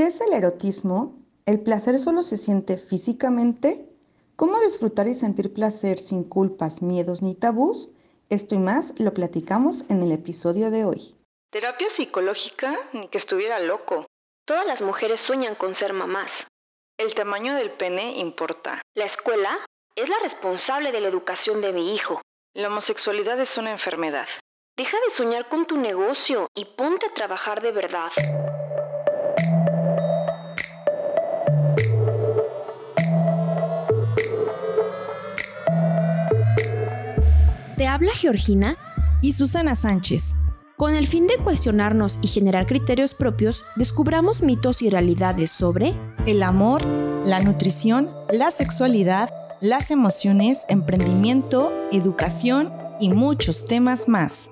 ¿Qué es el erotismo? ¿El placer solo se siente físicamente? ¿Cómo disfrutar y sentir placer sin culpas, miedos ni tabús? Esto y más lo platicamos en el episodio de hoy. ¿Terapia psicológica? Ni que estuviera loco. Todas las mujeres sueñan con ser mamás. El tamaño del pene importa. La escuela es la responsable de la educación de mi hijo. La homosexualidad es una enfermedad. Deja de soñar con tu negocio y ponte a trabajar de verdad. Te habla Georgina y Susana Sánchez. Con el fin de cuestionarnos y generar criterios propios, descubramos mitos y realidades sobre el amor, la nutrición, la sexualidad, las emociones, emprendimiento, educación y muchos temas más.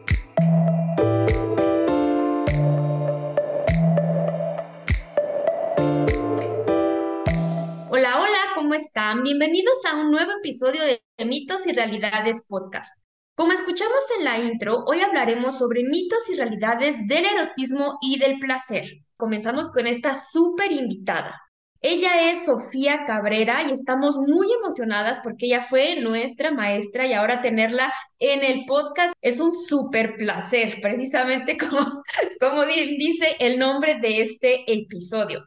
Hola, hola, ¿cómo están? Bienvenidos a un nuevo episodio de Mitos y Realidades Podcast. Como escuchamos en la intro, hoy hablaremos sobre mitos y realidades del erotismo y del placer. Comenzamos con esta súper invitada. Ella es Sofía Cabrera y estamos muy emocionadas porque ella fue nuestra maestra y ahora tenerla en el podcast es un súper placer, precisamente como, como dice el nombre de este episodio.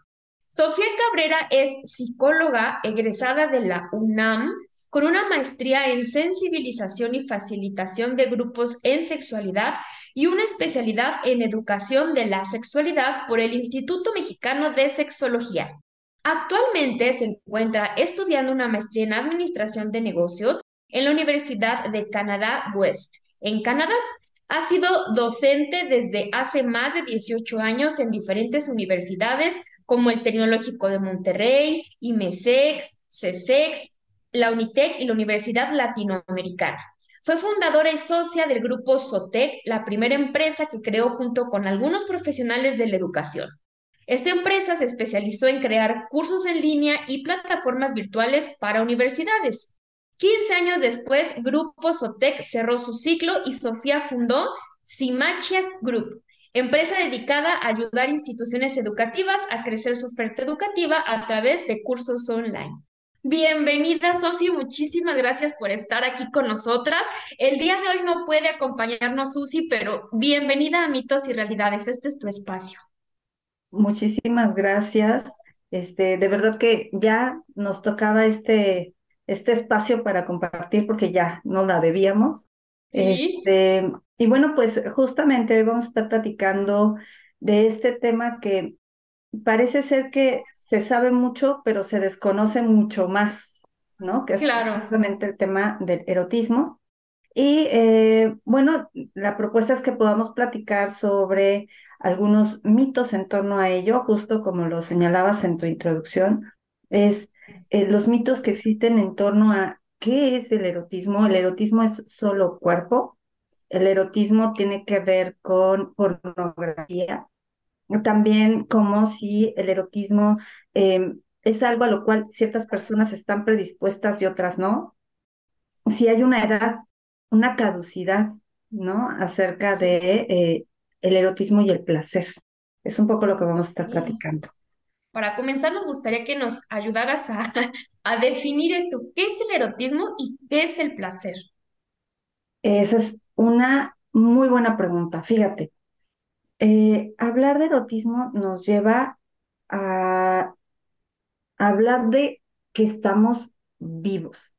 Sofía Cabrera es psicóloga egresada de la UNAM con una maestría en sensibilización y facilitación de grupos en sexualidad y una especialidad en educación de la sexualidad por el Instituto Mexicano de Sexología. Actualmente se encuentra estudiando una maestría en administración de negocios en la Universidad de Canadá West, en Canadá. Ha sido docente desde hace más de 18 años en diferentes universidades como el Tecnológico de Monterrey, IMESEX, CESEX, la UNITEC y la Universidad Latinoamericana. Fue fundadora y socia del grupo SOTEC, la primera empresa que creó junto con algunos profesionales de la educación. Esta empresa se especializó en crear cursos en línea y plataformas virtuales para universidades. 15 años después, Grupo SOTEC cerró su ciclo y Sofía fundó Simachia Group, empresa dedicada a ayudar instituciones educativas a crecer su oferta educativa a través de cursos online. Bienvenida, Sofía. Muchísimas gracias por estar aquí con nosotras. El día de hoy no puede acompañarnos Susi, pero bienvenida a Mitos y Realidades. Este es tu espacio. Muchísimas gracias. Este, de verdad que ya nos tocaba este, este espacio para compartir porque ya no la debíamos. Sí. Este, y bueno, pues justamente hoy vamos a estar platicando de este tema que parece ser que se sabe mucho, pero se desconoce mucho más, ¿no? Que es justamente el tema del erotismo. Y eh, bueno, la propuesta es que podamos platicar sobre algunos mitos en torno a ello, justo como lo señalabas en tu introducción, es eh, los mitos que existen en torno a qué es el erotismo. El erotismo es solo cuerpo, el erotismo tiene que ver con pornografía, también como si el erotismo em, es algo a lo cual ciertas personas están predispuestas y otras no. Si hay una edad, una caducidad, ¿no? Acerca de eh, el erotismo y el placer. Es un poco lo que vamos a estar platicando. Para comenzar, nos gustaría que nos ayudaras a, a definir esto. ¿Qué es el erotismo y qué es el placer? Esa es una muy buena pregunta. Fíjate, eh, hablar de erotismo nos lleva a hablar de que estamos vivos.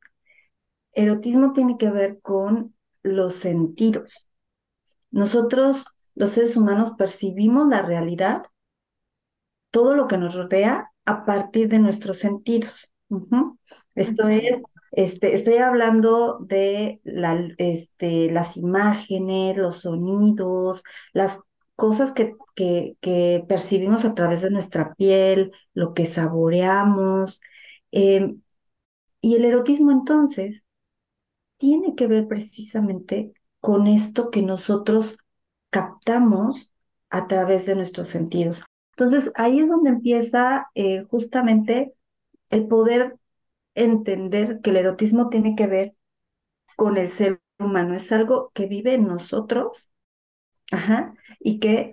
Erotismo tiene que ver con los sentidos. Nosotros, los seres humanos, percibimos la realidad, todo lo que nos rodea, a partir de nuestros sentidos. Esto es, este, estoy hablando de la, este, las imágenes, los sonidos, las cosas que, que, percibimos a través de nuestra piel, lo que saboreamos. Em, y el erotismo entonces tiene que ver precisamente con esto que nosotros captamos a través de nuestros sentidos. Entonces ahí es donde empieza eh, justamente el poder entender que el erotismo tiene que ver con el ser humano, es algo que vive en nosotros Ajá, y que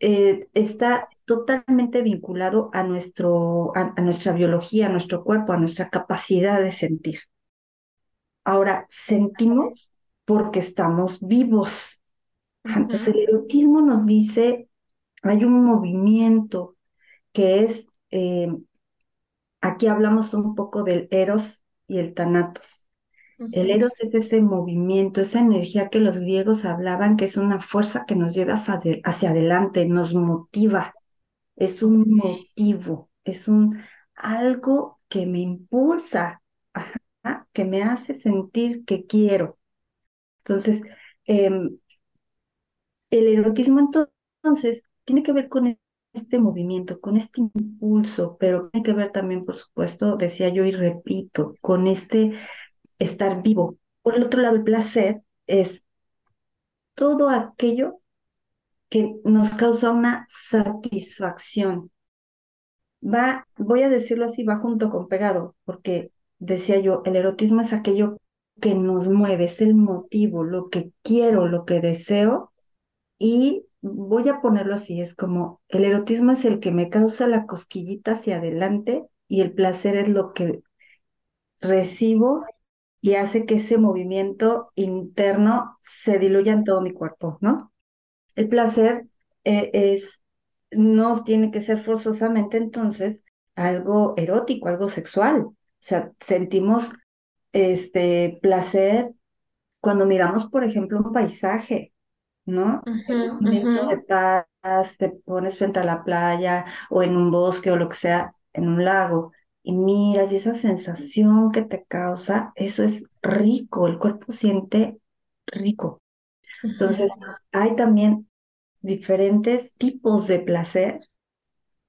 eh, está totalmente vinculado a, nuestro, a, a nuestra biología, a nuestro cuerpo, a nuestra capacidad de sentir. Ahora, sentimos porque estamos vivos. Entonces, el erotismo nos dice, hay un movimiento que es, eh, aquí hablamos un poco del eros y el tanatos. El eros es ese movimiento, esa energía que los griegos hablaban, que es una fuerza que nos lleva hacia, hacia adelante, nos motiva, es un motivo, es un algo que me impulsa, que me hace sentir que quiero. Entonces, em, el erotismo entonces tiene que ver con este movimiento, con este impulso, pero tiene que ver también, por supuesto, decía yo y repito, con este estar vivo. Por el otro lado, el placer es todo aquello que nos causa una satisfacción. Va, voy a decirlo así, va junto con pegado, porque decía yo, el erotismo es aquello que nos mueve, es el motivo, lo que quiero, lo que deseo. Y voy a ponerlo así, es como el erotismo es el que me causa la cosquillita hacia adelante y el placer es lo que recibo y hace que ese movimiento interno se diluya en todo mi cuerpo, ¿no? El placer eh, es, no tiene que ser forzosamente entonces algo erótico, algo sexual. O sea, sentimos este placer cuando miramos, por ejemplo, un paisaje, ¿no? Un momento de paz, te pones frente a la playa o en un bosque o lo que sea, en un lago, y miras y esa sensación que te causa, eso es rico, el cuerpo siente rico. Entonces, hay también diferentes tipos de placer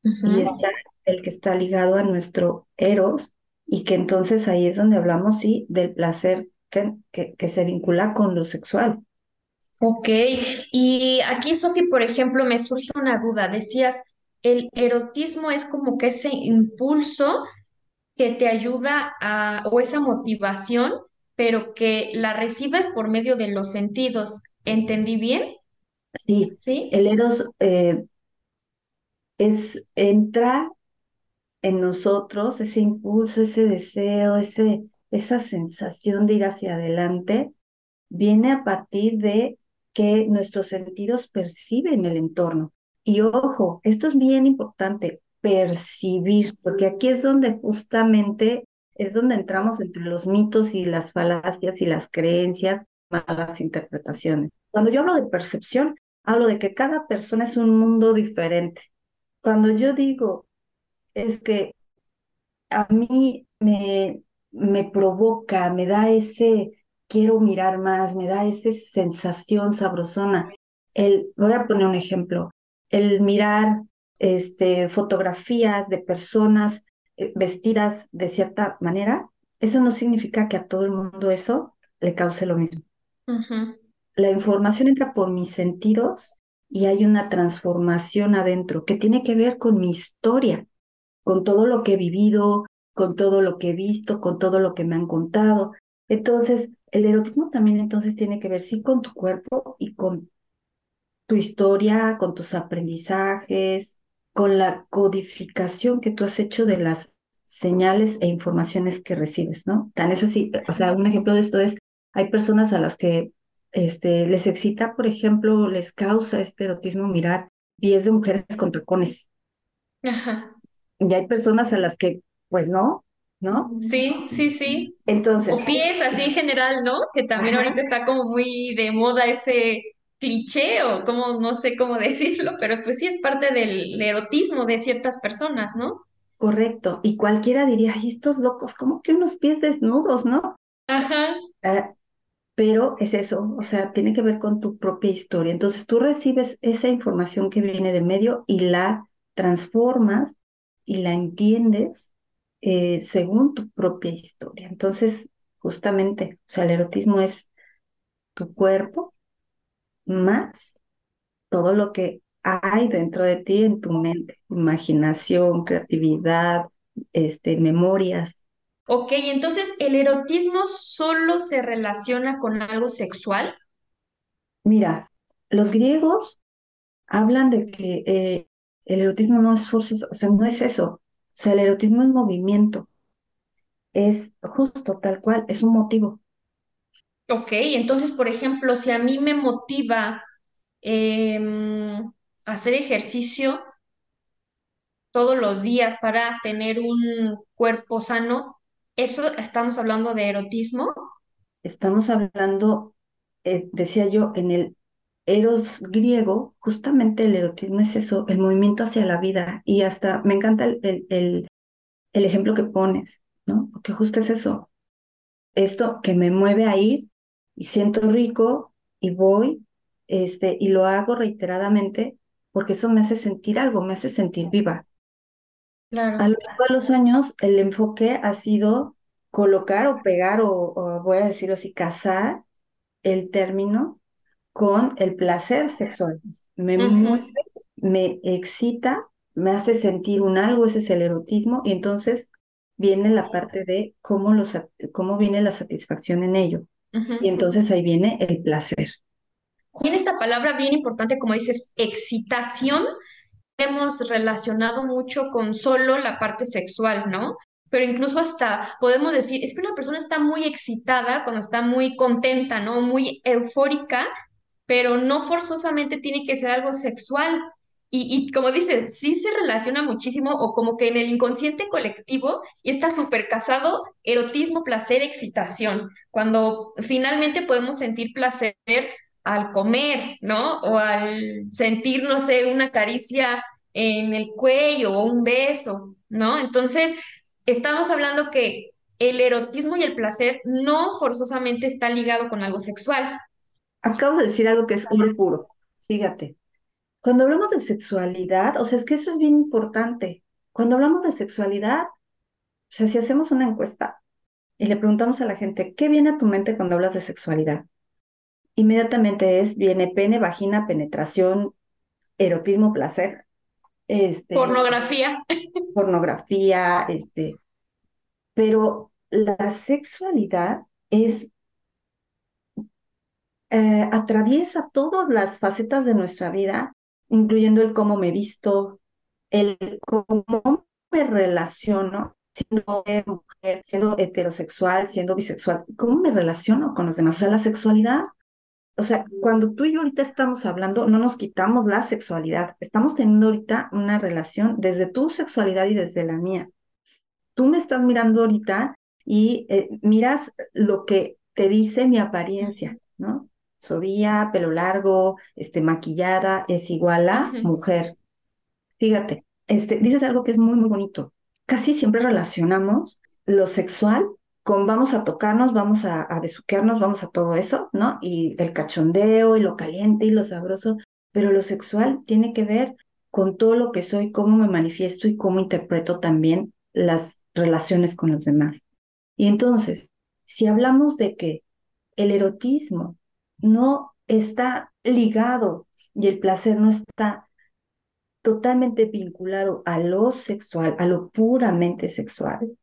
y está el que está ligado a nuestro eros, y que entonces ahí es donde hablamos, sí, del placer que, que, se vincula con lo sexual. Ok, y aquí, Sofi, por ejemplo, me surge una duda. Decías, el erotismo es como que ese impulso que te ayuda a, o esa motivación, pero que la recibes por medio de los sentidos. ¿Entendí bien? Sí, ¿Sí? el eros eh, es, entra en nosotros, ese impulso, ese deseo, ese, esa sensación de ir hacia adelante, viene a partir de que nuestros sentidos perciben el entorno. Y ojo, esto es bien importante, percibir, porque aquí es donde justamente es donde entramos entre los mitos y las falacias y las creencias, malas interpretaciones. Cuando yo hablo de percepción, hablo de que cada persona es un mundo diferente. Cuando yo digo es que a mí me, me provoca, me da ese quiero mirar más, me da esa sensación sabrosona. El, voy a poner un ejemplo, el mirar este, fotografías de personas eh, vestidas de cierta manera, eso no significa que a todo el mundo eso le cause lo mismo. La información entra por mis sentidos y hay una transformación adentro que tiene que ver con mi historia con todo lo que he vivido, con todo lo que he visto, con todo lo que me han contado. Entonces, el erotismo también entonces tiene que ver sí con tu cuerpo y con tu historia, con tus aprendizajes, con la codificación que tú has hecho de las señales e informaciones que recibes, ¿no? Tan es así, o sea, un ejemplo de esto es, hay personas a las que este, les excita, por ejemplo, les causa este erotismo mirar pies de mujeres con tacones. Ajá y hay personas a las que, pues no, ¿no? Sí, sí, sí. Entonces. O pies así en general, ¿no? Que también ahorita está como muy de moda ese cliché o como no sé cómo decirlo, pero pues sí es parte del erotismo de ciertas personas, ¿no? Correcto. Y cualquiera diría, ay, estos locos, como que unos pies desnudos, ¿no? Ajá. Ah, pero es eso, o sea, tiene que ver con tu propia historia. Entonces tú recibes esa información que viene del medio y la transformas y la entiendes eh, según tu propia historia. Entonces, justamente, o sea, el erotismo es tu cuerpo más todo lo que hay dentro de ti en tu mente, imaginación, creatividad, este, memorias. Ok, entonces, ¿el erotismo solo se relaciona con algo sexual? Mira, los griegos hablan de que eh, el erotismo no es forzoso, o sea, no es eso. O sea, el erotismo es movimiento. Es justo tal cual, es un motivo. Ok, entonces, por ejemplo, si a mí me motiva em, hacer ejercicio todos los días para tener un cuerpo sano, ¿eso estamos hablando de erotismo? Estamos hablando, eh, decía yo, en el eros griego, justamente el erotismo es eso, el movimiento hacia la vida. Y hasta me encanta el, el, el, el ejemplo que pones, ¿no? Porque justo es eso. Esto que me mueve a ir y siento rico y voy, este, y lo hago reiteradamente porque eso me hace sentir algo, me hace sentir viva. Claro. A lo largo de los años, el enfoque ha sido colocar o pegar, o, o voy a decirlo así, casar el término con el placer sexual. Me mueve, me excita, me hace sentir un algo, ese es el erotismo, y entonces viene la parte de cómo, lo sat- cómo viene la satisfacción en ello. Y entonces ahí viene el placer. Tiene esta palabra bien importante, como dices, excitación. Hemos relacionado mucho con solo la parte sexual, ¿no? Pero incluso hasta podemos decir, es que una persona está muy excitada cuando está muy contenta, ¿no? Muy eufórica, pero no forzosamente tiene que ser algo sexual. Y, como dices, sí se relaciona muchísimo o como que en el inconsciente colectivo y está súper casado erotismo, placer, excitación, cuando finalmente podemos sentir placer al comer, ¿no? O al sentir, no sé, una caricia en el cuello o un beso, ¿no? Entonces, estamos hablando que el erotismo y el placer no forzosamente está ligado con algo sexual. Acabo de decir algo que es oro puro. Fíjate, cuando hablamos de sexualidad, o sea, es que eso es bien importante. Cuando hablamos de sexualidad, o sea, si hacemos una encuesta y le preguntamos a la gente, ¿qué viene a tu mente cuando hablas de sexualidad? Inmediatamente es, viene pene, vagina, penetración, erotismo, placer, este, Pornografía. pornografía, este, pero la sexualidad es, eh, atraviesa todas las facetas de nuestra vida, incluyendo el cómo me visto, el cómo me relaciono, siendo mujer, siendo heterosexual, siendo bisexual, cómo me relaciono con los demás. O sea, la sexualidad, o sea, cuando tú y yo ahorita estamos hablando, no nos quitamos la sexualidad, estamos teniendo ahorita una relación desde tu sexualidad y desde la mía. Tú me estás mirando ahorita y eh, miras lo que te dice mi apariencia. Sobía, pelo largo, este, maquillada, es igual a mujer. Fíjate, este, dices algo que es muy, muy bonito. Casi siempre relacionamos lo sexual con vamos a tocarnos, vamos a, a besuquearnos, vamos a todo eso, ¿no? Y el cachondeo y lo caliente y lo sabroso, pero lo sexual tiene que ver con todo lo que soy, cómo me manifiesto y cómo interpreto también las relaciones con los demás. Y entonces, si hablamos de que el erotismo no está ligado y el placer no está totalmente vinculado a lo sexual, a lo puramente sexual,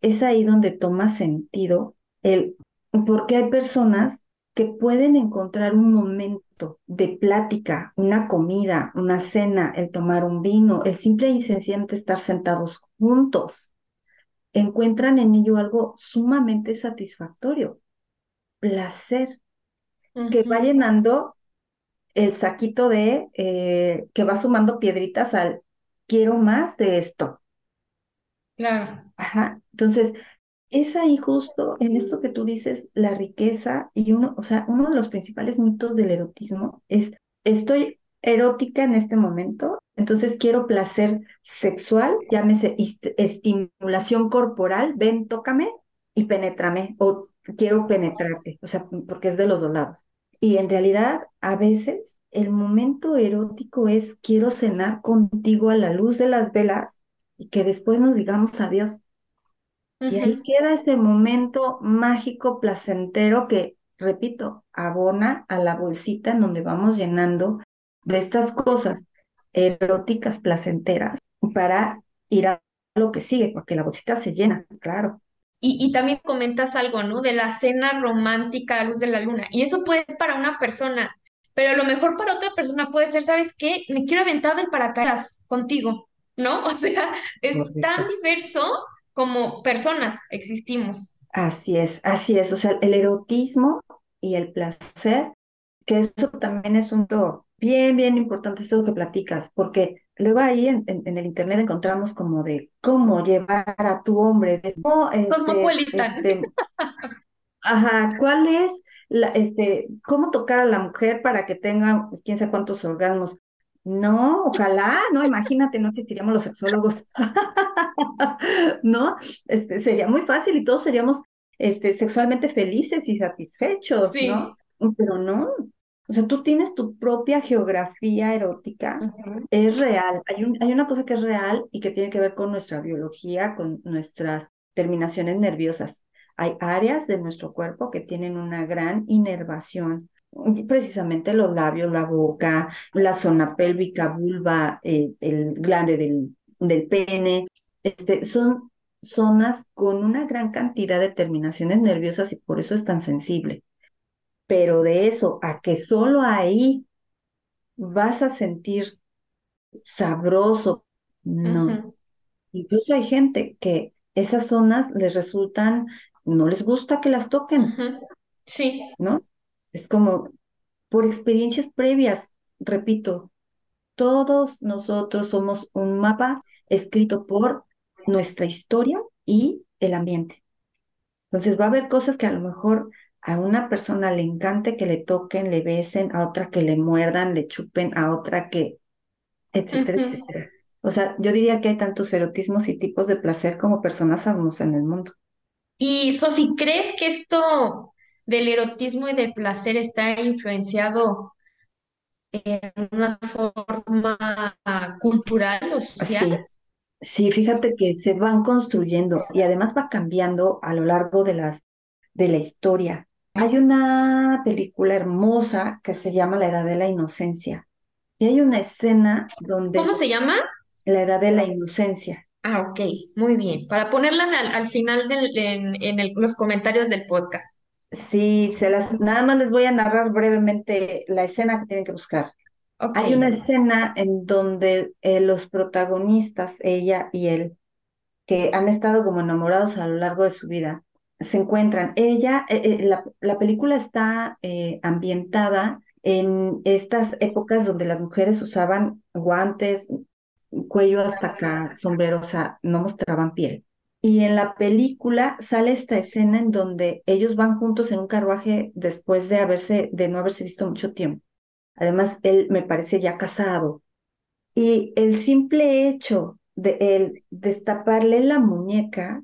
es ahí donde toma sentido el, porque hay personas que pueden encontrar un momento de plática, una comida, una cena, el tomar un vino, el simple y sencillamente estar sentados juntos, encuentran en ello algo sumamente satisfactorio, placer, que va llenando el saquito de, eh, que va sumando piedritas al quiero más de esto. Claro. Ajá. Entonces, es ahí justo en esto que tú dices, la riqueza y uno, o sea, uno de los principales mitos del erotismo es, estoy erótica en este momento, entonces quiero placer sexual, llámese est- estimulación corporal, ven, tócame y penétrame, o quiero penetrarte, o sea, porque es de los dos lados. Y en realidad, a veces, el momento erótico es quiero cenar contigo a la luz de las velas y que después nos digamos adiós. Y ahí queda ese momento mágico, placentero que, repito, abona a la bolsita en donde vamos llenando de estas cosas eróticas, placenteras, para ir a lo que sigue, porque la bolsita se llena, claro. Y, y también comentas algo, ¿no? De la cena romántica a luz de la luna. Y eso puede ser para una persona pero a lo mejor para otra persona puede ser, ¿sabes qué? Me quiero aventar del paracaídas contigo, ¿no? O sea, es tan diverso como personas existimos. Así es, así es. O sea, el erotismo y el placer, que eso también es un todo bien, bien importante, esto que platicas, porque luego ahí en, en- en el internet encontramos como de cómo llevar a tu hombre, de cómo, este, este, Ajá, ¿cuál es la, este, cómo tocar a la mujer para que tenga quién sabe cuántos orgasmos? No, ojalá, no, imagínate, no existiríamos los sexólogos. ¿No? Este, sería muy fácil y todos seríamos este, sexualmente felices y satisfechos, Sí. ¿no? Pero no. O sea, tú tienes tu propia geografía erótica, es real. Hay un, hay una cosa que es real y que tiene que ver con nuestra biología, con nuestras terminaciones nerviosas. Hay áreas de nuestro cuerpo que tienen una gran inervación, precisamente los labios, la boca, la zona pélvica, vulva, eh, el glande del, del pene, este, son zonas con una gran cantidad de terminaciones nerviosas y por eso es tan sensible. Pero de eso a que solo ahí vas a sentir sabroso, no. Incluso hay gente que esas zonas les resultan, no les gusta que las toquen. Sí. ¿no? Es como por experiencias previas, repito, todos nosotros somos un mapa escrito por nuestra historia y el ambiente. Entonces va a haber cosas que a lo mejor a una persona le encante que le toquen, le besen, a otra que le muerdan, le chupen, a otra que, etcétera, etcétera. O sea, yo diría que hay tantos erotismos y tipos de placer como personas sabemos en el mundo. Y Sofi, ¿crees que esto del erotismo y del placer está influenciado en una forma cultural o social? Sí, sí, fíjate que se van construyendo y además va cambiando a lo largo de las, de la historia. Hay una película hermosa que se llama La Edad de la Inocencia y hay una escena donde ¿Cómo se llama? la Edad de la Inocencia. Ah, ok, muy bien. Para ponerla al, al final del- en, en el- los comentarios del podcast. Sí, se las, nada más les voy a narrar brevemente la escena que tienen que buscar. Hay una escena en donde eh, los protagonistas, ella y él, que han estado como enamorados a lo largo de su vida, se encuentran. Ella, eh, eh, la, la película está eh, ambientada en estas épocas donde las mujeres usaban guantes, cuello hasta acá, sombrero, o sea, no mostraban piel. Y en la película sale esta escena en donde ellos van juntos en un carruaje después de haberse, de no haberse visto mucho tiempo. Además, él me parece ya casado. Y el simple hecho de él destaparle la muñeca,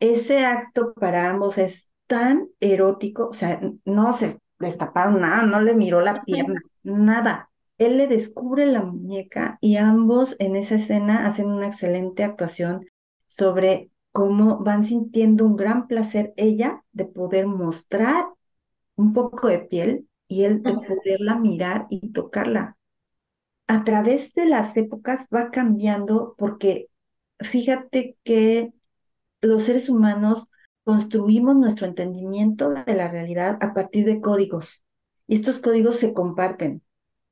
ese acto para ambos es tan erótico, o sea, no se destaparon nada, no le miró la pierna, nada. Él le descubre la muñeca y ambos en esa escena hacen una excelente actuación sobre cómo van sintiendo un gran placer ella de poder mostrar un poco de piel y él de poderla mirar y tocarla. A través de las épocas va cambiando porque fíjate que los seres humanos construimos nuestro entendimiento de la realidad a partir de códigos y estos códigos se comparten.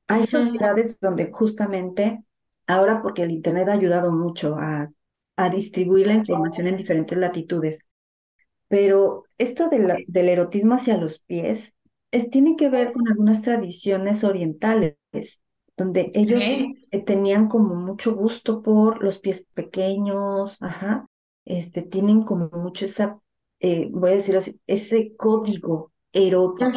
Hay sociedades donde justamente, ahora porque el Internet ha ayudado mucho a, a distribuir la información en diferentes latitudes, pero esto de la- del erotismo hacia los pies es, tiene que ver con algunas tradiciones orientales, donde ellos eh, tenían como mucho gusto por los pies pequeños, ajá, este, tienen como mucho esa, eh, voy a decirlo así, ese código erótico,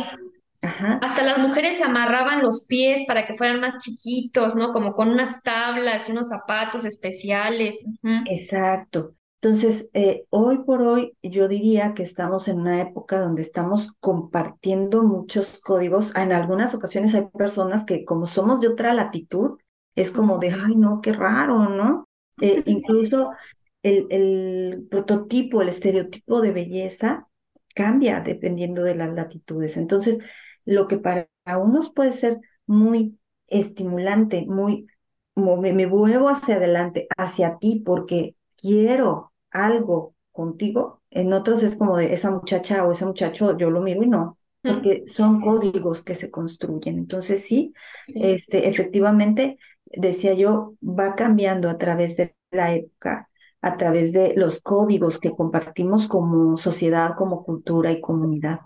ajá, Hasta las mujeres se amarraban los pies para que fueran más chiquitos, ¿no? Como con unas tablas y unos zapatos especiales. Exacto. Entonces, eh, hoy por hoy yo diría que estamos en una época donde estamos compartiendo muchos códigos. En algunas ocasiones hay personas que como somos de otra latitud, es como de, ay, no, qué raro, ¿no? Eh, incluso el, el prototipo, el estereotipo de belleza cambia dependiendo de las latitudes. Entonces, lo que para unos puede ser muy estimulante, muy, me, me muevo hacia adelante, hacia ti, porque quiero algo contigo, en otros es como de esa muchacha o ese muchacho, yo lo miro y no, porque son códigos que se construyen. Entonces sí, Sí. este, efectivamente, decía yo, va cambiando a través de la época, a través de los códigos que compartimos como sociedad, como cultura y comunidad.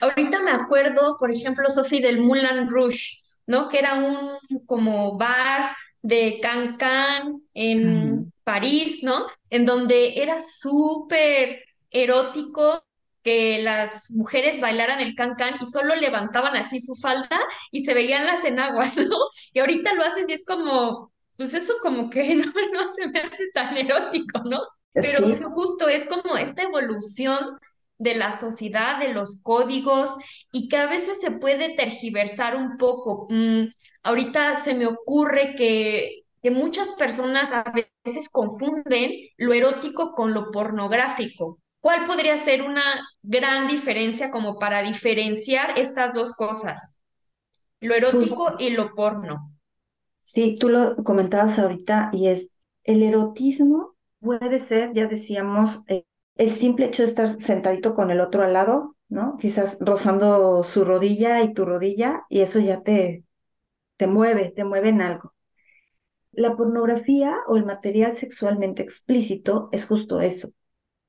Ahorita me acuerdo, por ejemplo, Sofi, del Moulin Rouge, ¿no? Que era un como bar de Cancan en Ujú. París, ¿no? En donde era súper erótico que las mujeres bailaran el cancan y solo levantaban así su falda y se veían las enaguas, ¿no? Y ahorita lo haces y es como, pues eso como que no, no se me hace tan erótico, ¿no? Pero Sí, justo es como esta evolución de la sociedad, de los códigos y que a veces se puede tergiversar un poco. Mm, ahorita se me ocurre que, que muchas personas a veces confunden lo erótico con lo pornográfico. ¿Cuál podría ser una gran diferencia como para diferenciar estas dos cosas, lo erótico justo. y lo porno? Sí, tú lo comentabas ahorita y es el erotismo puede ser, ya decíamos, eh, el simple hecho de estar sentadito con el otro al lado, ¿no? Quizás rozando su rodilla y tu rodilla y eso ya te, te mueve, te mueve en algo. La pornografía o el material sexualmente explícito es justo eso,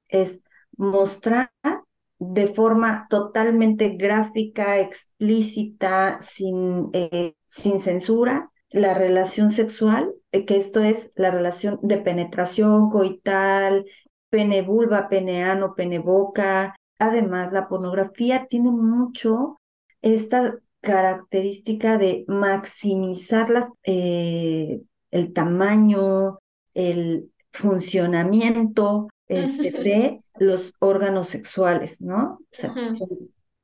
es mostrar de forma totalmente gráfica, explícita, sin, eh, sin censura, la relación sexual, eh, que esto es la relación de penetración coital, pene vulva, pene ano, pene boca. Además, la pornografía tiene mucho esta característica de maximizar las, eh, el tamaño, el funcionamiento este, de los órganos sexuales, ¿no? O sea,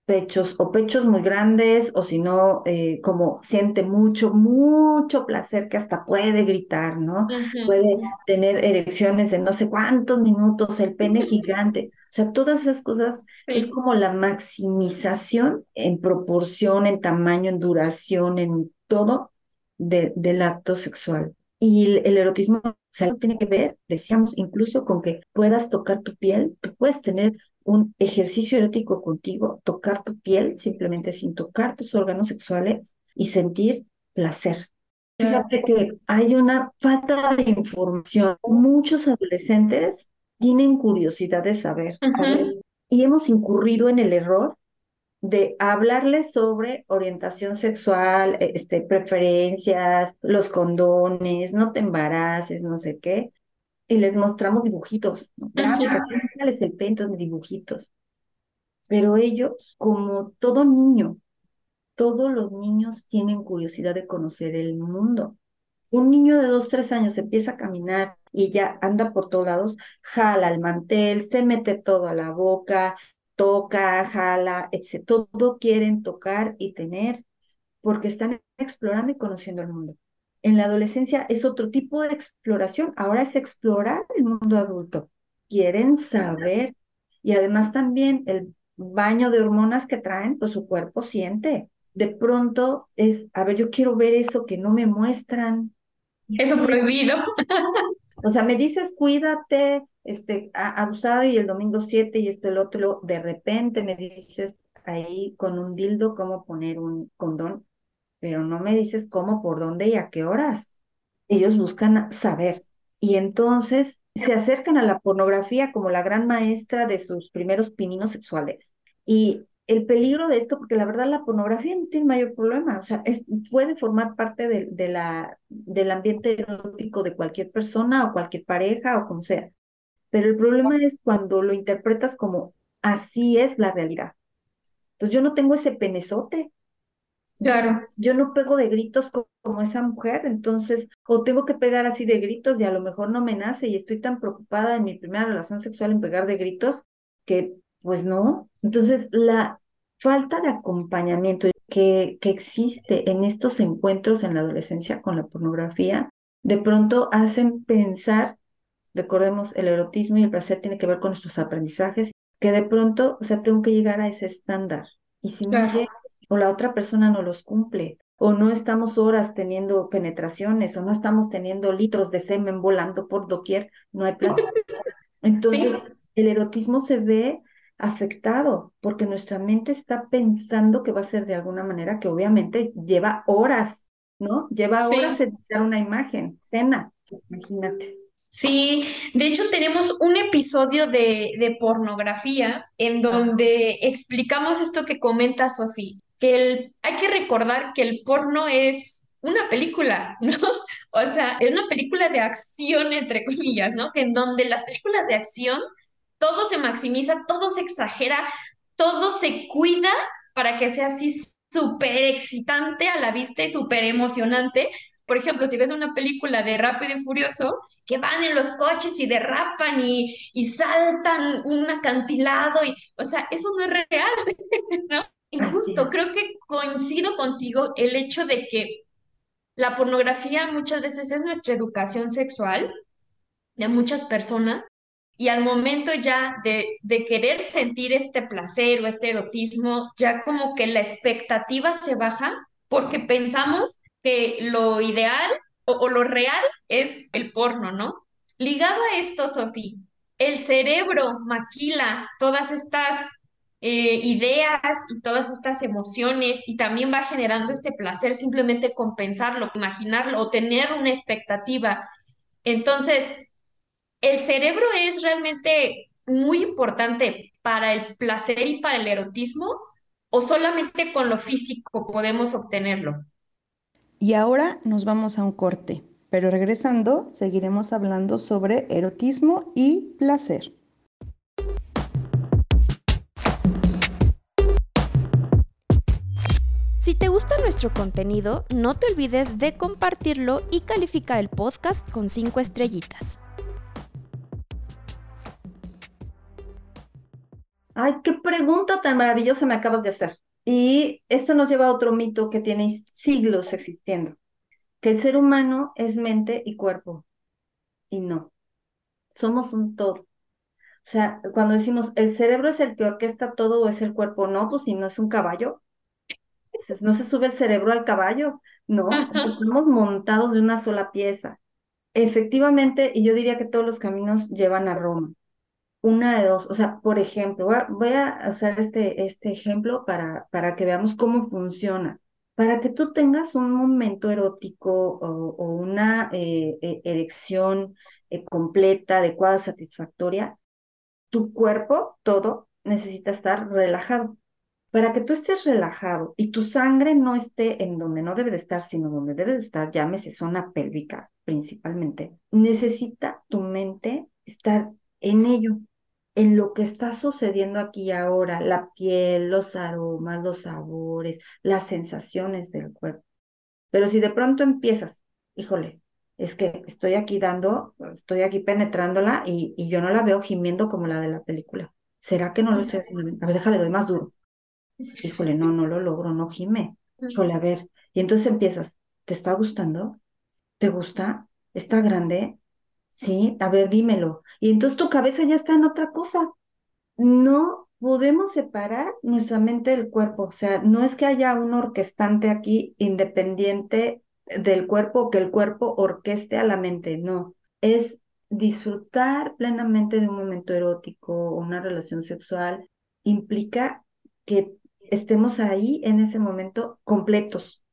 pechos o pechos muy grandes o si no, eh, como siente mucho, mucho placer que hasta puede gritar, ¿no? Puede tener erecciones de no sé cuántos minutos, el pene gigante. O sea, todas esas cosas es como la maximización en proporción, en tamaño, en duración, en todo de- del acto sexual. Y el, el erotismo, o sea, tiene que ver, decíamos, incluso con que puedas tocar tu piel, tú puedes tener un ejercicio erótico contigo, tocar tu piel simplemente sin tocar tus órganos sexuales y sentir placer. Fíjate que hay una falta de información. Muchos adolescentes tienen curiosidad de saber, ¿sabes? Y hemos incurrido en el error de hablarles sobre orientación sexual, e- este, preferencias, los condones, no te embaraces, no sé qué, y les mostramos dibujitos, ¿no? Gráficas, les dibujitos. Pero ellos, como todo niño, todos los niños tienen curiosidad de conocer el mundo. Un niño de dos, tres años empieza a caminar y ya anda por todos lados, jala el mantel, se mete todo a la boca, toca, jala, etc. Todo quieren tocar y tener porque están explorando y conociendo el mundo. En la adolescencia es otro tipo de exploración, ahora es explorar el mundo adulto. Quieren saber y además también el baño de hormonas que traen, pues su cuerpo siente. De pronto es, a ver, yo quiero ver eso que no me muestran. Eso prohibido. o sea, me dices, cuídate, este, abusado y el domingo 7 y esto, el otro, de repente me dices ahí con un dildo cómo poner un condón, pero no me dices cómo, por dónde y a qué horas. Ellos buscan saber y entonces se acercan a la pornografía como la gran maestra de sus primeros pininos sexuales. Y el peligro de esto, porque la verdad la pornografía no tiene mayor problema, o sea, puede formar parte de, del ambiente erótico de cualquier persona o cualquier pareja o como sea. Pero el problema es cuando lo interpretas como así es la realidad. Entonces yo no tengo ese penezote, Claro. yo no pego de gritos co- como esa mujer, entonces, o tengo que pegar así de gritos y a lo mejor no me nace y estoy tan preocupada en mi primera relación sexual en pegar de gritos que, pues no. Entonces, la falta de acompañamiento que, que existe en estos encuentros en la adolescencia con la pornografía, de pronto hacen pensar, recordemos, el erotismo y el placer tiene que ver con nuestros aprendizajes, que de pronto, o sea, tengo que llegar a ese estándar. Y si no Claro. llego, o la otra persona no los cumple, o no estamos horas teniendo penetraciones, o no estamos teniendo litros de semen volando por doquier, no hay. Sí. Entonces, el erotismo se ve afectado porque nuestra mente está pensando que va a ser de alguna manera que obviamente lleva horas, ¿no? Lleva Sí. horas editar una imagen, cena, imagínate. Sí, de hecho tenemos un episodio de, de pornografía en donde explicamos esto que comenta Sofía, el- hay que recordar que el porno es una película, ¿no? O sea, es una película de acción, entre comillas, ¿no? Que en donde las películas de acción todo se maximiza, todo se exagera, todo se cuida para que sea así súper excitante a la vista y súper emocionante. Por ejemplo, si ves una película de Rápido y Furioso, que van en los coches y derrapan y, y saltan un acantilado y, o sea, eso no es real, ¿no? Y justo creo que coincido contigo el hecho de que la pornografía muchas veces es nuestra educación sexual de muchas personas y al momento ya de, de querer sentir este placer o este erotismo, ya como que la expectativa se baja porque pensamos que lo ideal o, o lo real es el porno, ¿no? Ligado a esto, Sofía, el cerebro maquila todas estas eh, ideas y todas estas emociones y también va generando este placer simplemente con pensarlo, imaginarlo o tener una expectativa. Entonces, el cerebro es realmente muy importante para el placer y para el erotismo, o solamente con lo físico podemos obtenerlo. Y ahora nos vamos a un corte, pero regresando seguiremos hablando sobre erotismo y placer. Si te gusta nuestro contenido, no te olvides de compartirlo y calificar el podcast con 5 estrellitas. Ay, qué pregunta tan maravillosa me acabas de hacer. Y esto nos lleva a otro mito que tiene siglos existiendo, que el ser humano es mente y cuerpo. Y no, somos un todo. O sea, cuando decimos el cerebro es el que orquesta todo o es el cuerpo, no, pues si no es un caballo, no se sube el cerebro al caballo, no, estamos montados de una sola pieza. Efectivamente, y yo diría que todos los caminos llevan a Roma. Una de dos, o sea, por ejemplo, voy a, voy a usar este, este ejemplo para, para que veamos cómo funciona. Para que tú tengas un momento erótico o, o una eh, eh, erección eh, completa, adecuada, satisfactoria, tu cuerpo, todo, necesita estar relajado. Para que tú estés relajado y tu sangre no esté en donde no debe de estar, sino donde debe de estar, llámese zona pélvica principalmente, necesita tu mente estar en ello, en lo que está sucediendo aquí y ahora, la piel, los aromas, los sabores, las sensaciones del cuerpo. Pero si de pronto empiezas, híjole, es que estoy aquí dando, estoy aquí penetrándola y, y yo no la veo gimiendo como la de la película. ¿Será que no lo estoy haciendo bien? A ver, déjale, doy más duro. Híjole, no, no lo logro, no gime. Híjole, a ver. Y entonces empiezas, ¿te está gustando? ¿Te gusta? ¿Está grande? Sí, a ver, dímelo. Y entonces tu cabeza ya está en otra cosa. No podemos separar nuestra mente del cuerpo. O sea, no es que haya un orquestante aquí independiente del cuerpo o que el cuerpo orqueste a la mente. No, es disfrutar plenamente de un momento erótico o una relación sexual. Implica que estemos ahí en ese momento completos.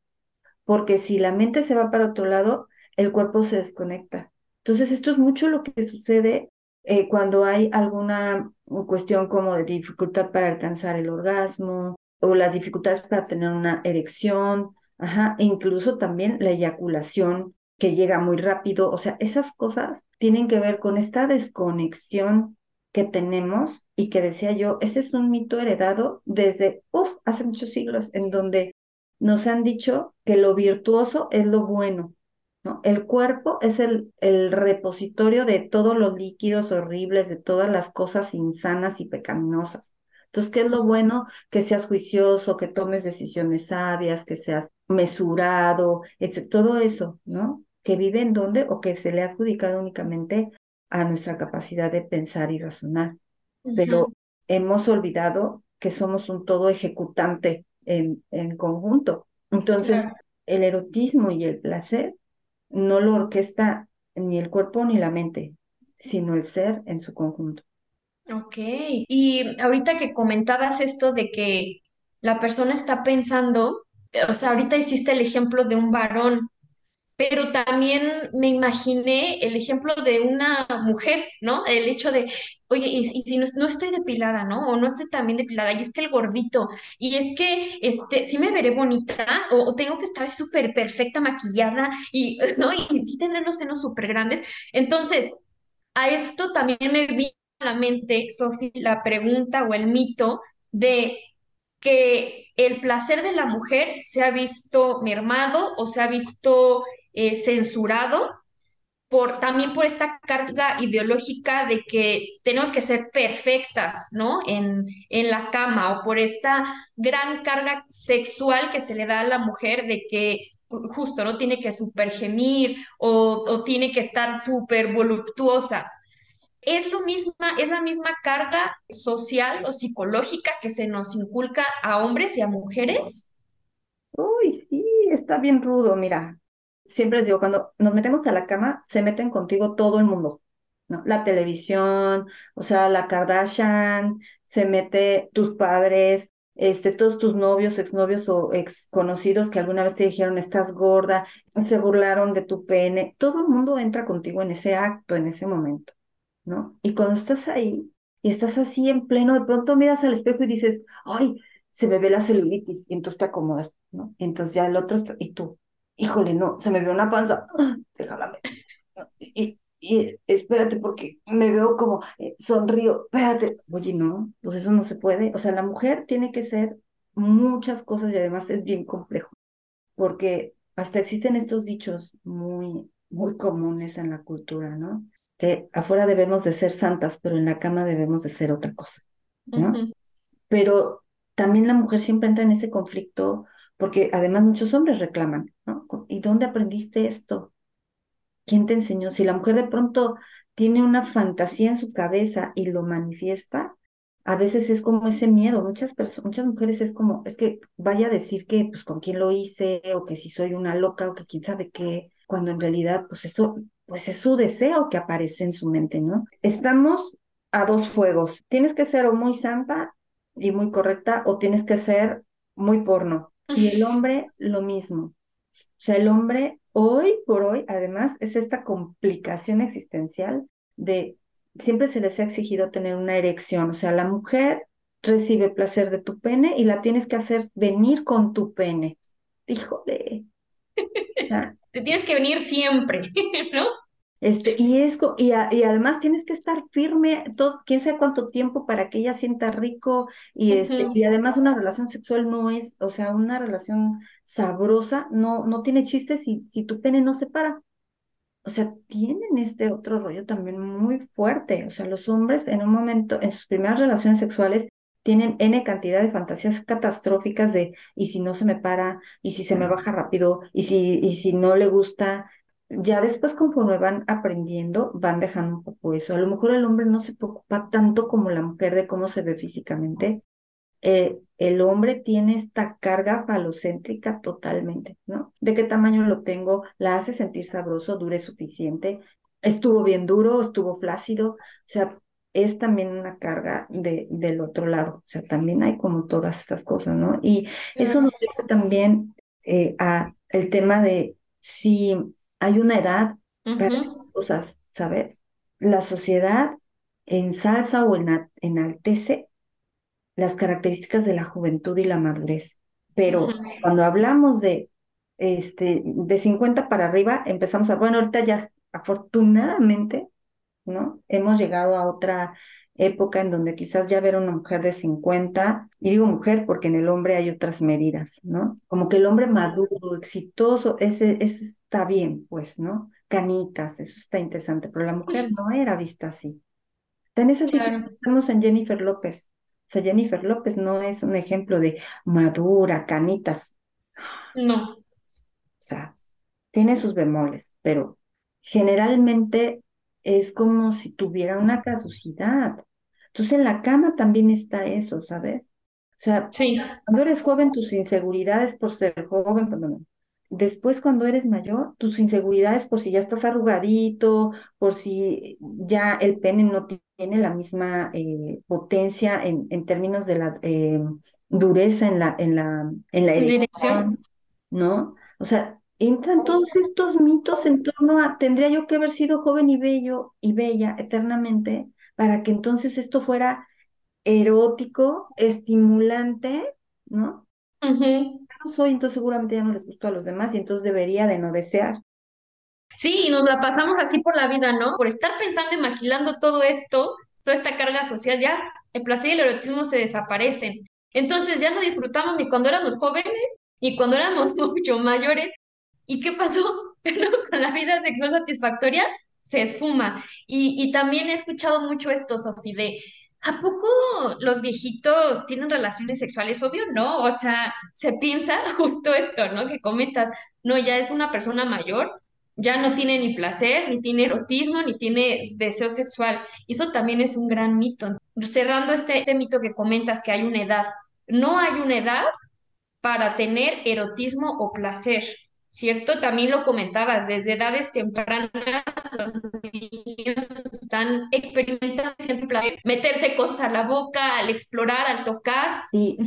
Porque si la mente se va para otro lado, el cuerpo se desconecta. Entonces, esto es mucho lo que sucede eh, cuando hay alguna cuestión como de dificultad para alcanzar el orgasmo o las dificultades para tener una erección, ajá, e incluso también la eyaculación que llega muy rápido. O sea, esas cosas tienen que ver con esta desconexión que tenemos y que decía yo, ese es un mito heredado desde, uff, hace muchos siglos, en donde nos han dicho que lo virtuoso es lo bueno, ¿no? El cuerpo es el, el repositorio de todos los líquidos horribles, de todas las cosas insanas y pecaminosas. Entonces, ¿qué es lo bueno? Que seas juicioso, que tomes decisiones sabias, que seas mesurado, etc. Todo eso, ¿no? Que vive en donde o que se le ha adjudicado únicamente a nuestra capacidad de pensar y razonar. Pero hemos olvidado que somos un todo ejecutante en, en conjunto. Entonces, Claro. el erotismo y el placer no lo orquesta ni el cuerpo ni la mente, sino el ser en su conjunto. Ok, y ahorita que comentabas esto de que la persona está pensando, o sea, ahorita hiciste el ejemplo de un varón, pero también me imaginé el ejemplo de una mujer, ¿no? El hecho de, oye, y, si no, no estoy depilada, ¿no? O no estoy también depilada, y es que el gordito, y es que, este, sí me veré bonita, o, o tengo que estar súper perfecta, maquillada, y, ¿no? Y sí tener los senos súper grandes. Entonces, a esto también me vino a la mente, Sofi, la pregunta o el mito de que el placer de la mujer se ha visto mermado o se ha visto eh, censurado por, también por esta carga ideológica de que tenemos que ser perfectas, ¿no? En, en la cama o por esta gran carga sexual que se le da a la mujer de que justo, ¿no? Tiene que super gemir o, o tiene que estar súper voluptuosa. Es lo misma, es la misma carga social o psicológica que se nos inculca a hombres y a mujeres. Uy, sí, está bien rudo, mira. Siempre les digo, cuando nos metemos a la cama, se meten contigo todo el mundo, ¿no? La televisión, o sea, la Kardashian, se mete tus padres, este, todos tus novios, exnovios o ex conocidos que alguna vez te dijeron estás gorda, se burlaron de tu pene, todo el mundo entra contigo en ese acto, en ese momento, ¿no? Y cuando estás ahí y estás así en pleno, de pronto miras al espejo y dices, ay, se me ve la celulitis, y entonces te acomodas, ¿no? Entonces ya el otro está, y tú, híjole, no, se me ve una panza, ¡ah! déjala. Y, y espérate, porque me veo como eh, sonrío, espérate, oye, no, pues eso no se puede. O sea, la mujer tiene que ser muchas cosas y además es bien complejo, porque hasta existen estos dichos muy, muy comunes en la cultura, ¿no? Que afuera debemos de ser santas, pero en la cama debemos de ser otra cosa, ¿no? Ujú. Pero también la mujer siempre entra en ese conflicto porque además muchos hombres reclaman, ¿no? ¿Y dónde aprendiste esto? ¿Quién te enseñó? Si la mujer de pronto tiene una fantasía en su cabeza y lo manifiesta, a veces es como ese miedo. Muchas personas, muchas mujeres es como, es que vaya a decir que pues con quién lo hice, o que si soy una loca, o que quién sabe qué, cuando en realidad, pues eso, pues es su deseo que aparece en su mente, ¿no? Estamos a dos fuegos. Tienes que ser o muy santa y muy correcta, o tienes que ser muy porno. Y el hombre, lo mismo. O sea, el hombre hoy por hoy, además, es esta complicación existencial de siempre se les ha exigido tener una erección. O sea, la mujer recibe placer de tu pene y la tienes que hacer venir con tu pene. Híjole. Te tienes que venir siempre, ¿no? Este, y, es, y, a- y además tienes que estar firme todo, quién sabe cuánto tiempo para que ella sienta rico y, este, y además una relación sexual no es, o sea, una relación sabrosa no, no tiene chiste si, si tu pene no se para. O sea, tienen este otro rollo también muy fuerte. O sea, los hombres en un momento, en sus primeras relaciones sexuales, tienen N cantidad de fantasías catastróficas de, y si no se me para, y si se me baja rápido, y si, y si no le gusta. Ya después, conforme van aprendiendo, van dejando un poco eso. A lo mejor el hombre no se preocupa tanto como la mujer de cómo se ve físicamente. Eh, el hombre tiene esta carga falocéntrica totalmente, ¿no? ¿De qué tamaño lo tengo? ¿La hace sentir sabroso? ¿Dure suficiente? ¿Estuvo bien duro? ¿Estuvo flácido? O sea, es también una carga de, del otro lado. O sea, también hay como todas estas cosas, ¿no? Y eso nos lleva también eh, a el tema de si hay una edad para estas cosas, ¿sabes? La sociedad ensalza o ena- enaltece las características de la juventud y la madurez. Pero cuando hablamos de, este, de 50 para arriba, empezamos a, bueno, ahorita ya, afortunadamente, ¿no? Hemos llegado a otra época en donde quizás ya ver a una mujer de 50, y digo mujer porque en el hombre hay otras medidas, ¿no? Como que el hombre maduro, exitoso, ese, ese está bien, pues, ¿no? Canitas, eso está interesante, pero la mujer no era vista así. Tan es así que pensamos en Jennifer López. O sea, Jennifer López no es un ejemplo de madura, canitas. No. O sea, tiene sus bemoles, pero generalmente es como si tuviera una caducidad. Entonces en la cama también está eso, ¿sabes? O sea, Sí. cuando eres joven, tus inseguridades por ser joven, no. después cuando eres mayor, tus inseguridades por si ya estás arrugadito, por si ya el pene no tiene la misma eh, potencia en, en, términos de la eh, dureza en la, en la, en la erección, ¿no? O sea, entran todos estos mitos en torno a, tendría yo que haber sido joven y bello y bella eternamente para que entonces esto fuera erótico, estimulante, ¿no? No soy, entonces seguramente ya no les gustó a los demás y entonces debería de no desear. Sí, y nos la pasamos así por la vida, ¿no? Por estar pensando y maquilando todo esto, toda esta carga social, ya el placer y el erotismo se desaparecen. Entonces ya no disfrutamos ni cuando éramos jóvenes, ni cuando éramos mucho mayores. ¿Y qué pasó? Con la vida sexual satisfactoria se esfuma. Y, y también he escuchado mucho esto, Sofi, de ¿A poco los viejitos tienen relaciones sexuales? Obvio, no. O sea, se piensa justo esto, ¿no? Que comentas, no, ya es una persona mayor, ya no tiene ni placer, ni tiene erotismo, ni tiene deseo sexual. Eso también es un gran mito. Cerrando este, este mito que comentas que hay una edad. No hay una edad para tener erotismo o placer. ¿cierto? También lo comentabas, desde edades tempranas los niños están experimentando siempre meterse cosas a la boca, al explorar, al tocar. Y,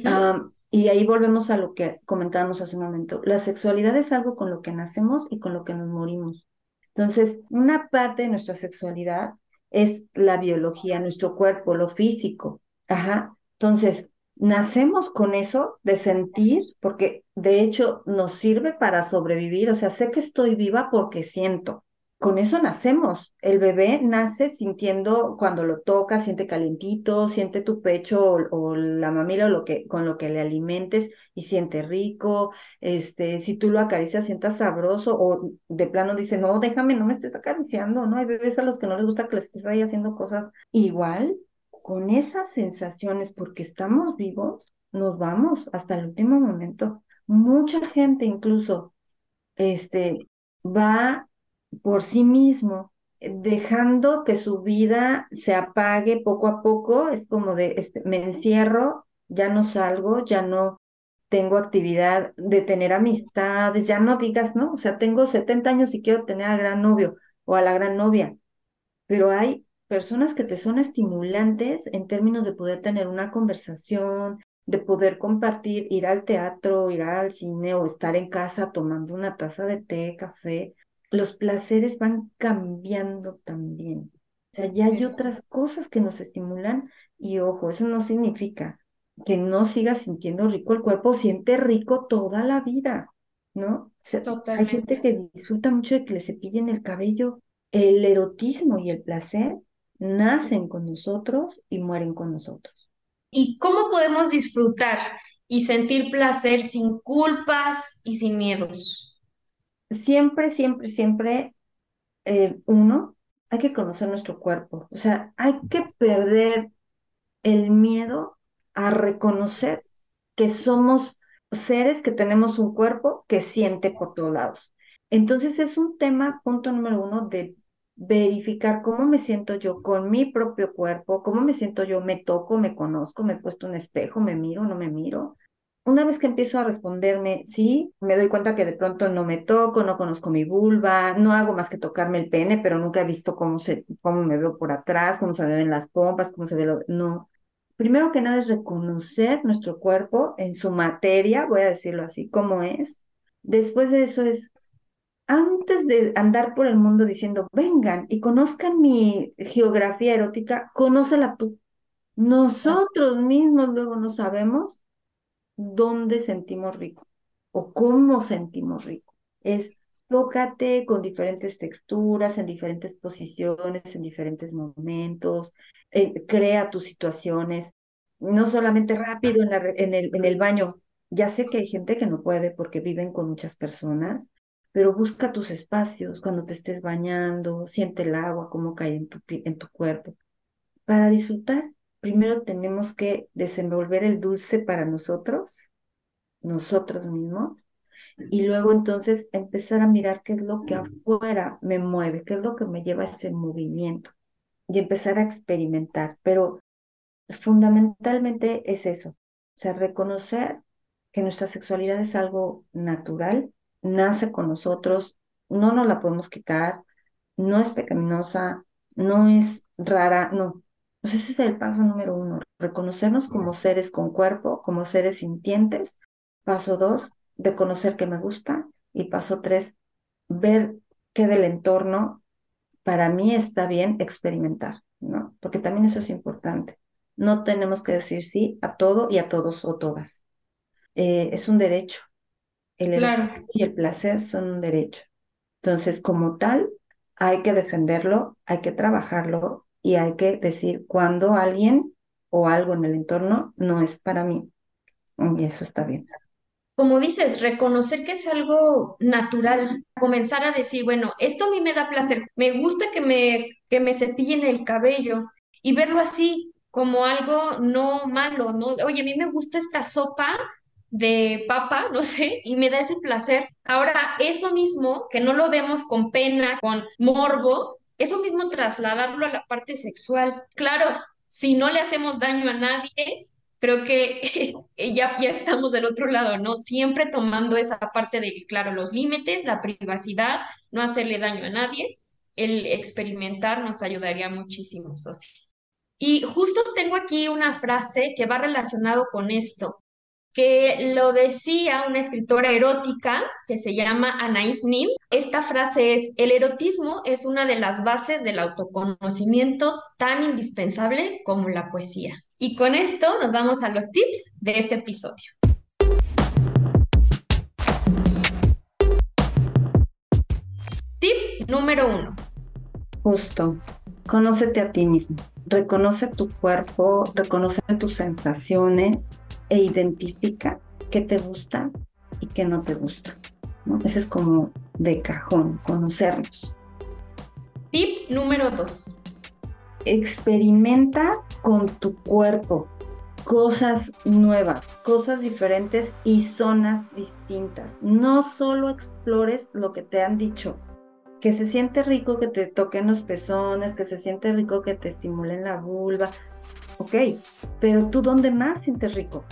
y ahí volvemos a lo que comentábamos hace un momento. La sexualidad es algo con lo que nacemos y con lo que nos morimos. Entonces, una parte de nuestra sexualidad es la biología, nuestro cuerpo, lo físico. Ajá. Entonces, nacemos con eso de sentir, porque de hecho nos sirve para sobrevivir, o sea, sé que estoy viva porque siento. Con eso nacemos. El bebé nace sintiendo cuando lo toca, siente calientito, siente tu pecho o, la mamila o lo que, con lo que le alimentes y siente rico. Este, si tú lo acaricias, sientas sabroso o de plano dice, no, déjame, no me estés acariciando, ¿no? Hay bebés a los que no les gusta que les estés ahí haciendo cosas igual con esas sensaciones, porque estamos vivos, nos vamos hasta el último momento. Mucha gente incluso este, va por sí mismo, dejando que su vida se apague poco a poco, es como de, este, me encierro, ya no salgo, ya no tengo actividad de tener amistades, ya no digas, no, o sea, tengo 70 años y quiero tener al gran novio o a la gran novia, pero hay personas que te son estimulantes en términos de poder tener una conversación, de poder compartir, ir al teatro, ir al cine o estar en casa tomando una taza de té, café. Los placeres van cambiando también. O sea, ya hay otras cosas que nos estimulan y ojo, eso no significa que no sigas sintiendo rico el cuerpo, siente rico toda la vida, ¿no? hay gente que disfruta mucho de que le cepillen el cabello. El erotismo y el placer nacen con nosotros y mueren con nosotros. ¿Y cómo podemos disfrutar y sentir placer sin culpas y sin miedos? Siempre, siempre, siempre, eh, uno, hay que conocer nuestro cuerpo. O sea, hay que perder el miedo a reconocer que somos seres que tenemos un cuerpo que siente por todos lados. Entonces es un tema, punto número uno, de verificar cómo me siento yo con mi propio cuerpo, cómo me siento yo, me toco, me conozco, me he puesto un espejo, me miro, no me miro. Una vez que empiezo a responderme, sí, me doy cuenta que de pronto no me toco, no conozco mi vulva, no hago más que tocarme el pene, pero nunca he visto cómo, se, cómo me veo por atrás, cómo se me ven las pompas, cómo se ve lo... No. Primero que nada es reconocer nuestro cuerpo en su materia, voy a decirlo así, como es. Después de eso es antes de andar por el mundo diciendo, vengan y conozcan mi geografía erótica, conócela tú. Nosotros mismos luego no sabemos dónde sentimos rico o cómo sentimos rico. Es tócate con diferentes texturas, en diferentes posiciones, en diferentes momentos, eh, crea tus situaciones, no solamente rápido en, en, el, en el baño. Ya sé que hay gente que no puede porque viven con muchas personas, pero busca tus espacios cuando te estés bañando, siente el agua, cómo cae en tu, en tu cuerpo. Para disfrutar, primero tenemos que desenvolver el dulce para nosotros, nosotros mismos, y luego entonces empezar a mirar qué es lo que afuera me mueve, qué es lo que me lleva a ese movimiento y empezar a experimentar. Pero fundamentalmente es eso, o sea, reconocer que nuestra sexualidad es algo natural, nace con nosotros, no nos la podemos quitar, no es pecaminosa, no es rara, no. Pues ese es el paso número uno, reconocernos como seres con cuerpo, como seres sintientes. Paso dos, de conocer que me gusta. Y paso tres, ver qué del entorno para mí está bien experimentar, ¿no? Porque también eso es importante. No tenemos que decir sí a todo y a todos o todas. Eh, es un derecho. El Claro. y el placer son un derecho. Entonces, como tal, hay que defenderlo, hay que trabajarlo y hay que decir cuando alguien o algo en el entorno no es para mí. Y eso está bien. Como dices, reconocer que es algo natural, comenzar a decir, bueno, esto a mí me da placer, me gusta que me, que me cepillen el cabello y verlo así como algo no malo, ¿no? Oye, a mí me gusta esta sopa de papa, no sé, y me da ese placer. Ahora, eso mismo, que no lo vemos con pena, con morbo, eso mismo trasladarlo a la parte sexual. Claro, si no le hacemos daño a nadie creo que ya, ya estamos del otro lado, ¿no? Siempre tomando esa parte de, claro, los límites, la privacidad, no hacerle daño a nadie, el experimentar nos ayudaría muchísimo, Sofía. Y justo tengo aquí una frase que va relacionado con esto, que lo decía una escritora erótica que se llama Anais Nin. Esta frase es, el erotismo es una de las bases del autoconocimiento tan indispensable como la poesía. Y con esto nos vamos a los tips de este episodio. Tip número uno. Justo, conócete a ti mismo, reconoce tu cuerpo, reconoce tus sensaciones e identifica qué te gusta y qué no te gusta. ¿no? Eso es como de cajón, conocernos. Tip número dos. Experimenta con tu cuerpo cosas nuevas, cosas diferentes y zonas distintas. No solo explores lo que te han dicho, que se siente rico que te toquen los pezones, que se siente rico que te estimulen la vulva, ok, pero tú dónde más sientes rico.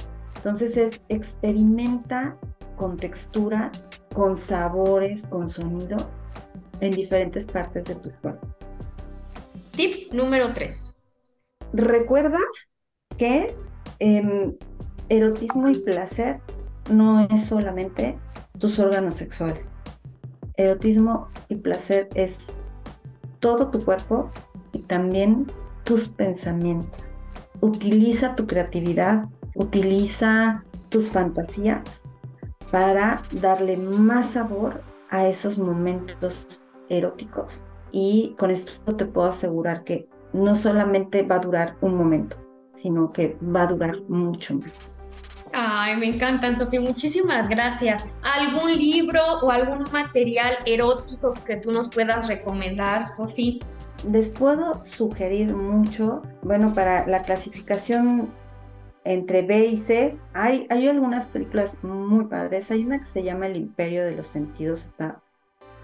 Entonces es experimenta con texturas, con sabores, con sonidos en diferentes partes de tu cuerpo. Tip número 3. Recuerda que eh, erotismo y placer no es solamente tus órganos sexuales. Erotismo y placer es todo tu cuerpo y también tus pensamientos. Utiliza tu creatividad, utiliza tus fantasías para darle más sabor a esos momentos eróticos. Y con esto te puedo asegurar que no solamente va a durar un momento, sino que va a durar mucho más. Ay, me encantan, Sofía. Muchísimas gracias. ¿Algún libro o algún material erótico que tú nos puedas recomendar, Sofía? Les puedo sugerir mucho, bueno, para la clasificación entre B y C, hay, hay algunas películas muy padres. Hay una que se llama El Imperio de los Sentidos, está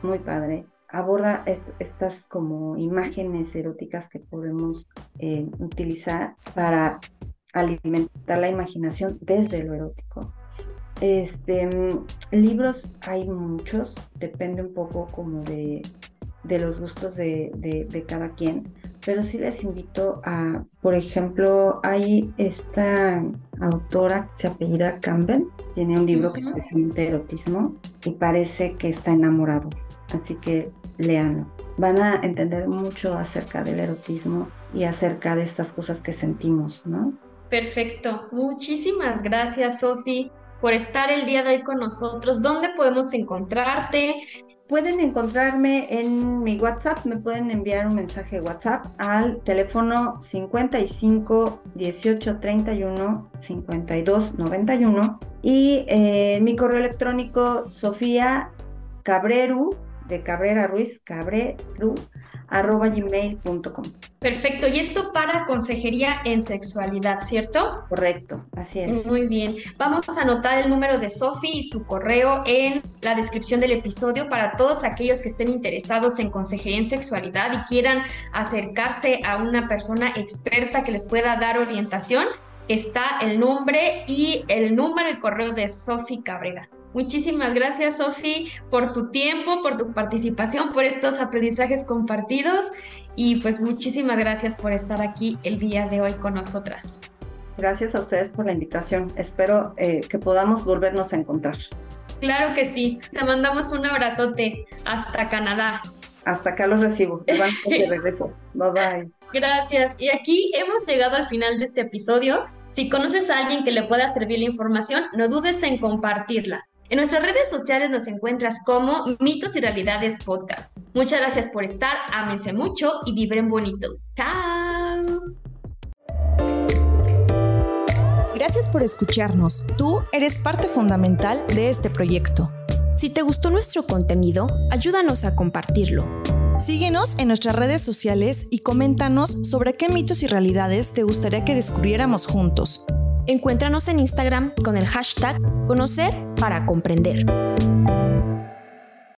muy padre. Aborda es, estas como imágenes eróticas que podemos eh, utilizar para alimentar la imaginación desde lo erótico. Este, libros hay muchos, depende un poco como de, de los gustos de, de, cada quien, pero sí les invito a, por ejemplo, hay esta autora que se apellida Campbell, tiene un libro uh -huh. que Erotismo y parece que está enamorado, así que léanlo. Van a entender mucho acerca del erotismo y acerca de estas cosas que sentimos, ¿no? Perfecto. Muchísimas gracias, Sofi, por estar el día de hoy con nosotros. ¿Dónde podemos encontrarte? Pueden encontrarme en mi WhatsApp, me pueden enviar un mensaje WhatsApp al teléfono 55 18 31 52 91 y eh, mi correo electrónico Sofía Cabreru de Cabrera Ruiz, Cabreru arroba gmail.com. Perfecto, y esto para consejería en sexualidad, ¿cierto? Correcto, así es. Muy bien, vamos a anotar el número de Sofi y su correo en la descripción del episodio para todos aquellos que estén interesados en consejería en sexualidad y quieran acercarse a una persona experta que les pueda dar orientación. Está el nombre y el número y correo de Sofi Cabrera. Muchísimas gracias, Sofi, por tu tiempo, por tu participación, por estos aprendizajes compartidos y pues muchísimas gracias por estar aquí el día de hoy con nosotras. Gracias a ustedes por la invitación. Espero eh, que podamos volvernos a encontrar. Claro que sí. Te mandamos un abrazote hasta Canadá. Hasta acá los recibo. de regreso. Bye bye. Gracias. Y aquí hemos llegado al final de este episodio. Si conoces a alguien que le pueda servir la información, no dudes en compartirla. En nuestras redes sociales nos encuentras como Mitos y Realidades Podcast. Muchas gracias por estar, ámense mucho y vibren bonito. ¡Chao! Gracias por escucharnos. Tú eres parte fundamental de este proyecto. Si te gustó nuestro contenido, ayúdanos a compartirlo. Síguenos en nuestras redes sociales y coméntanos sobre qué mitos y realidades te gustaría que descubriéramos juntos. Encuéntranos en Instagram con el hashtag Conocer para Comprender.